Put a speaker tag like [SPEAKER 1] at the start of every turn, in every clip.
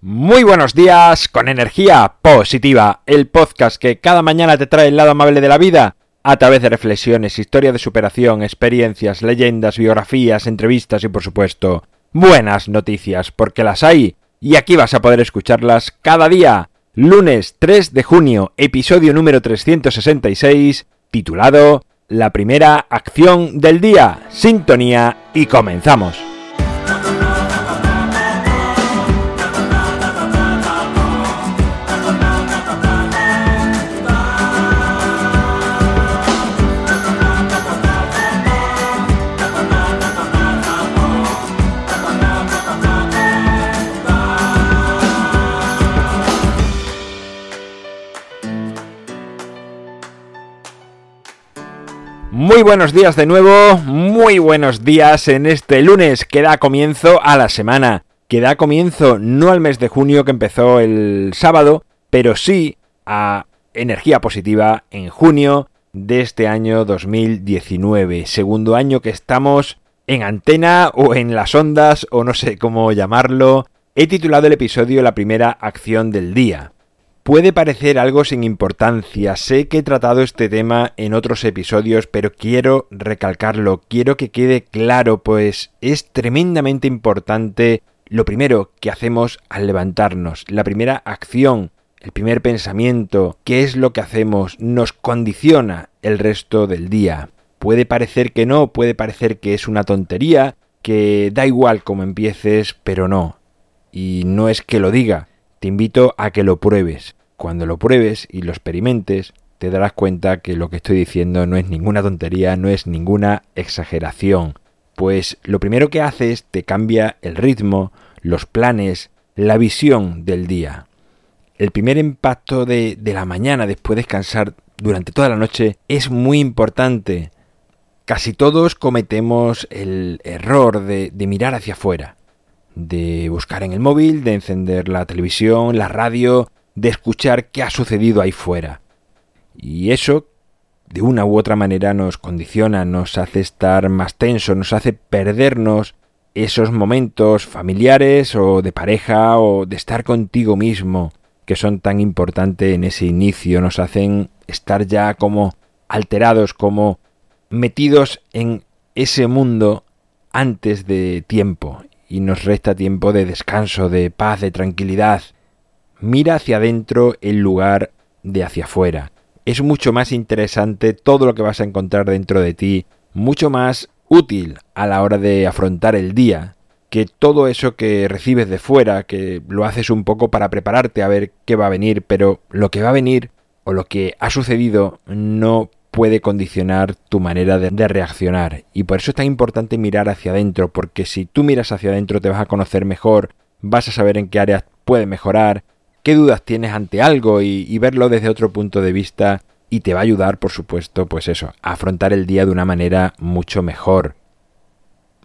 [SPEAKER 1] Muy buenos días con energía positiva, el podcast que cada mañana te trae el lado amable de la vida a través de reflexiones, historia de superación, experiencias, leyendas, biografías, entrevistas y por supuesto buenas noticias, porque las hay y aquí vas a poder escucharlas cada día. Lunes 3 de junio, episodio número 366, titulado La primera acción del día, sintonía y comenzamos. Muy buenos días de nuevo, muy buenos días en este lunes que da comienzo a la semana, que da comienzo no al mes de junio que empezó el sábado, pero sí a energía positiva en junio de este año 2019, segundo año que estamos en antena o en las ondas o no sé cómo llamarlo. He titulado el episodio La primera acción del día. Puede parecer algo sin importancia, sé que he tratado este tema en otros episodios, pero quiero recalcarlo, quiero que quede claro, pues es tremendamente importante lo primero que hacemos al levantarnos, la primera acción, el primer pensamiento, qué es lo que hacemos, nos condiciona el resto del día. Puede parecer que no, puede parecer que es una tontería, que da igual cómo empieces, pero no. Y no es que lo diga, te invito a que lo pruebes. Cuando lo pruebes y lo experimentes, te darás cuenta que lo que estoy diciendo no es ninguna tontería, no es ninguna exageración. Pues lo primero que haces te cambia el ritmo, los planes, la visión del día. El primer impacto de, de la mañana después de descansar durante toda la noche es muy importante. Casi todos cometemos el error de, de mirar hacia afuera, de buscar en el móvil, de encender la televisión, la radio, de escuchar qué ha sucedido ahí fuera. Y eso, de una u otra manera, nos condiciona, nos hace estar más tensos, nos hace perdernos esos momentos familiares o de pareja o de estar contigo mismo que son tan importantes en ese inicio, nos hacen estar ya como alterados, como metidos en ese mundo antes de tiempo y nos resta tiempo de descanso, de paz, de tranquilidad, Mira hacia adentro en lugar de hacia afuera. Es mucho más interesante todo lo que vas a encontrar dentro de ti, mucho más útil a la hora de afrontar el día, que todo eso que recibes de fuera, que lo haces un poco para prepararte a ver qué va a venir, pero lo que va a venir o lo que ha sucedido no puede condicionar tu manera de, reaccionar. Y por eso es tan importante mirar hacia adentro, porque si tú miras hacia adentro te vas a conocer mejor, vas a saber en qué áreas puedes mejorar, qué dudas tienes ante algo y, verlo desde otro punto de vista y te va a ayudar, por supuesto, pues eso, a afrontar el día de una manera mucho mejor.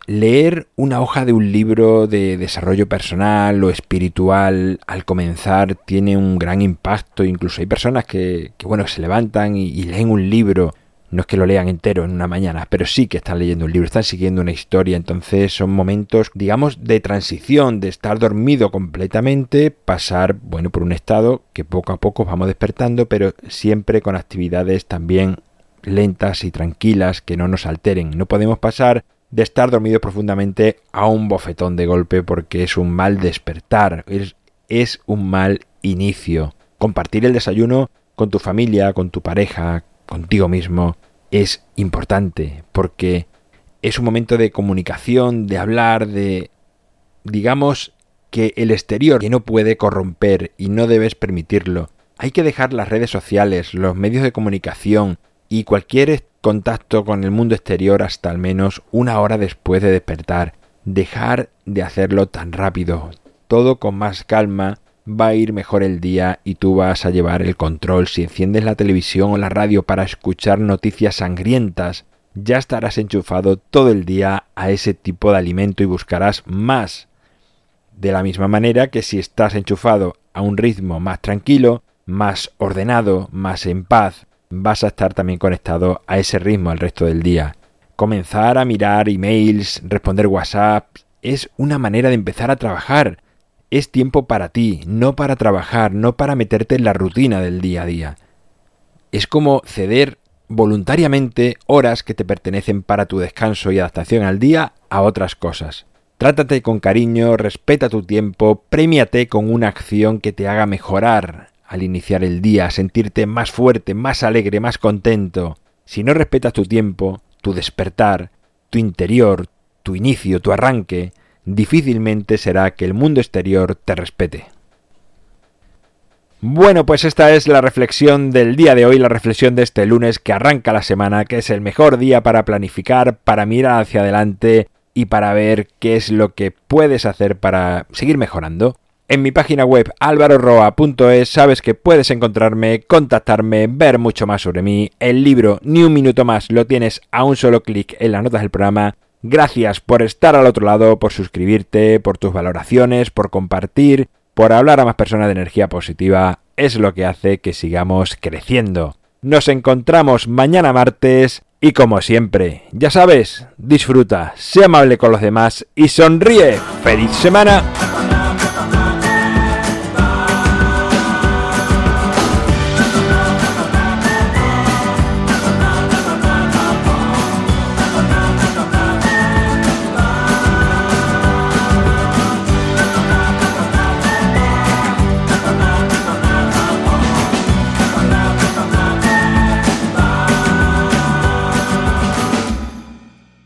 [SPEAKER 1] Leer una hoja de un libro de desarrollo personal o espiritual al comenzar tiene un gran impacto. Incluso hay personas que, que se levantan y leen un libro no es que lo lean entero en una mañana, pero sí que están leyendo un libro, están siguiendo una historia, entonces son momentos, digamos, de transición, de estar dormido completamente, pasar, bueno, por un estado que poco a poco vamos despertando, pero siempre con actividades también lentas y tranquilas que no nos alteren. No podemos pasar de estar dormido profundamente a un bofetón de golpe porque es un mal despertar, es, es un mal inicio. Compartir el desayuno con tu familia, con tu pareja, contigo mismo es importante porque es un momento de comunicación, de hablar, de digamos que el exterior que no puede corromper y no debes permitirlo. Hay que dejar las redes sociales, los medios de comunicación y cualquier contacto con el mundo exterior hasta al menos una hora después de despertar. Dejar de hacerlo tan rápido, todo con más calma va a ir mejor el día y tú vas a llevar el control. Si enciendes la televisión o la radio para escuchar noticias sangrientas, ya estarás enchufado todo el día a ese tipo de alimento y buscarás más. De la misma manera que si estás enchufado a un ritmo más tranquilo, más ordenado, más en paz, vas a estar también conectado a ese ritmo el resto del día. Comenzar a mirar emails, responder WhatsApp, es una manera de empezar a trabajar es tiempo para ti, no para trabajar, no para meterte en la rutina del día a día. Es como ceder voluntariamente horas que te pertenecen para tu descanso y adaptación al día a otras cosas. Trátate con cariño, respeta tu tiempo, premiate con una acción que te haga mejorar al iniciar el día, sentirte más fuerte, más alegre, más contento. Si no respetas tu tiempo, tu despertar, tu interior, tu inicio, tu arranque, difícilmente será que el mundo exterior te respete. Bueno, pues esta es la reflexión del día de hoy, la reflexión de este lunes que arranca la semana, que es el mejor día para planificar, para mirar hacia adelante y para ver qué es lo que puedes hacer para seguir mejorando. En mi página web alvaroroa.es sabes que puedes encontrarme, contactarme, ver mucho más sobre mí. El libro Ni un minuto más lo tienes a un solo clic en las notas del programa Gracias por estar al otro lado, por suscribirte, por tus valoraciones, por compartir, por hablar a más personas de energía positiva. Es lo que hace que sigamos creciendo. Nos encontramos mañana martes y como siempre, ya sabes, disfruta, sé amable con los demás y sonríe. ¡Feliz semana!